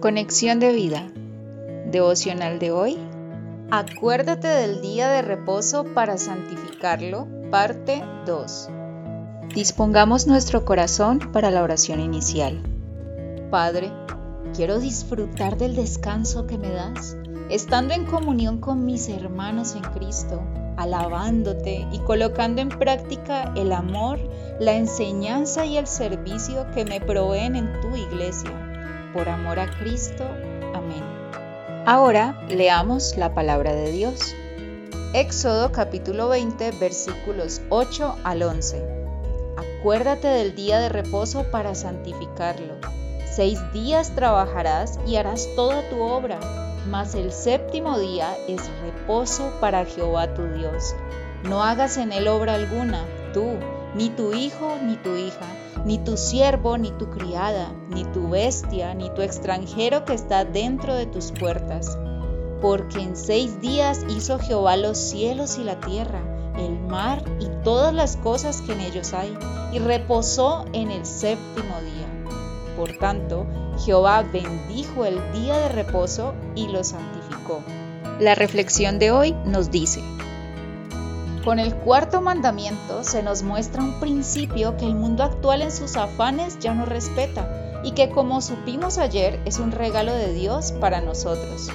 Conexión de vida. Devocional de hoy. Acuérdate del día de reposo para santificarlo. Parte 2. Dispongamos nuestro corazón para la oración inicial. Padre, quiero disfrutar del descanso que me das, estando en comunión con mis hermanos en Cristo, alabándote y colocando en práctica el amor, la enseñanza y el servicio que me proveen en tu iglesia por amor a Cristo. Amén. Ahora leamos la palabra de Dios. Éxodo capítulo 20 versículos 8 al 11. Acuérdate del día de reposo para santificarlo. Seis días trabajarás y harás toda tu obra, mas el séptimo día es reposo para Jehová tu Dios. No hagas en él obra alguna, tú, ni tu hijo, ni tu hija, ni tu siervo, ni tu criada, ni tu bestia, ni tu extranjero que está dentro de tus puertas. Porque en seis días hizo Jehová los cielos y la tierra, el mar y todas las cosas que en ellos hay, y reposó en el séptimo día. Por tanto, Jehová bendijo el día de reposo y lo santificó. La reflexión de hoy nos dice, con el cuarto mandamiento se nos muestra un principio que el mundo actual en sus afanes ya no respeta y que como supimos ayer es un regalo de Dios para nosotros.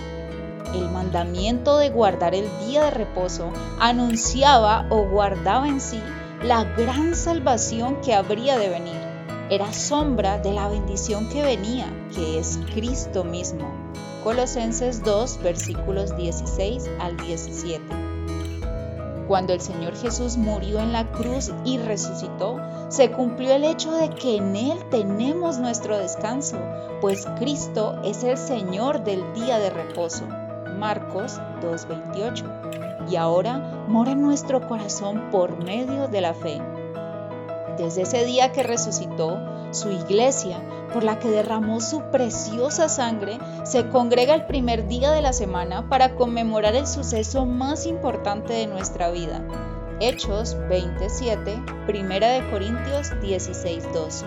El mandamiento de guardar el día de reposo anunciaba o guardaba en sí la gran salvación que habría de venir. Era sombra de la bendición que venía, que es Cristo mismo. Colosenses 2 versículos 16 al 17. Cuando el Señor Jesús murió en la cruz y resucitó, se cumplió el hecho de que en Él tenemos nuestro descanso, pues Cristo es el Señor del día de reposo. Marcos 2.28. Y ahora mora en nuestro corazón por medio de la fe. Desde ese día que resucitó, su iglesia, por la que derramó su preciosa sangre, se congrega el primer día de la semana para conmemorar el suceso más importante de nuestra vida. Hechos 27, Primera de Corintios 16:2,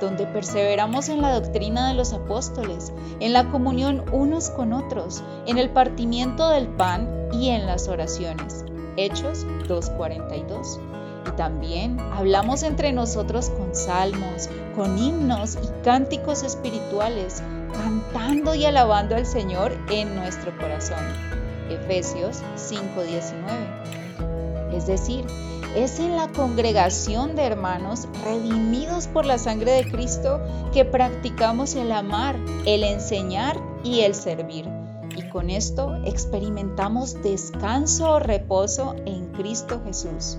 donde perseveramos en la doctrina de los apóstoles, en la comunión unos con otros, en el partimiento del pan y en las oraciones. Hechos 2:42. Y también hablamos entre nosotros con salmos, con himnos y cánticos espirituales, cantando y alabando al Señor en nuestro corazón. Efesios 5:19. Es decir, es en la congregación de hermanos redimidos por la sangre de Cristo que practicamos el amar, el enseñar y el servir. Y con esto experimentamos descanso o reposo en Cristo Jesús.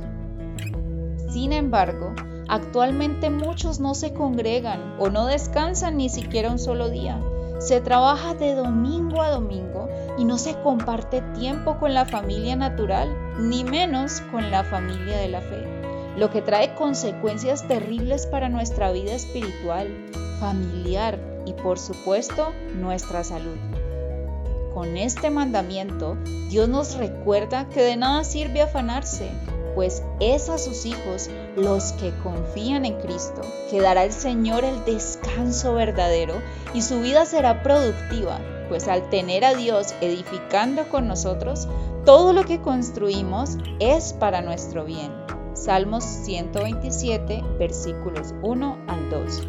Sin embargo, actualmente muchos no se congregan o no descansan ni siquiera un solo día. Se trabaja de domingo a domingo y no se comparte tiempo con la familia natural, ni menos con la familia de la fe, lo que trae consecuencias terribles para nuestra vida espiritual, familiar y por supuesto nuestra salud. Con este mandamiento, Dios nos recuerda que de nada sirve afanarse, pues es a sus hijos los que confían en Cristo que dará el Señor el descanso verdadero y su vida será productiva, pues al tener a Dios edificando con nosotros, todo lo que construimos es para nuestro bien. Salmos 127, versículos 1 al 2.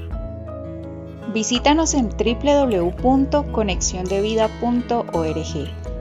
Visítanos en www.conexiondevida.org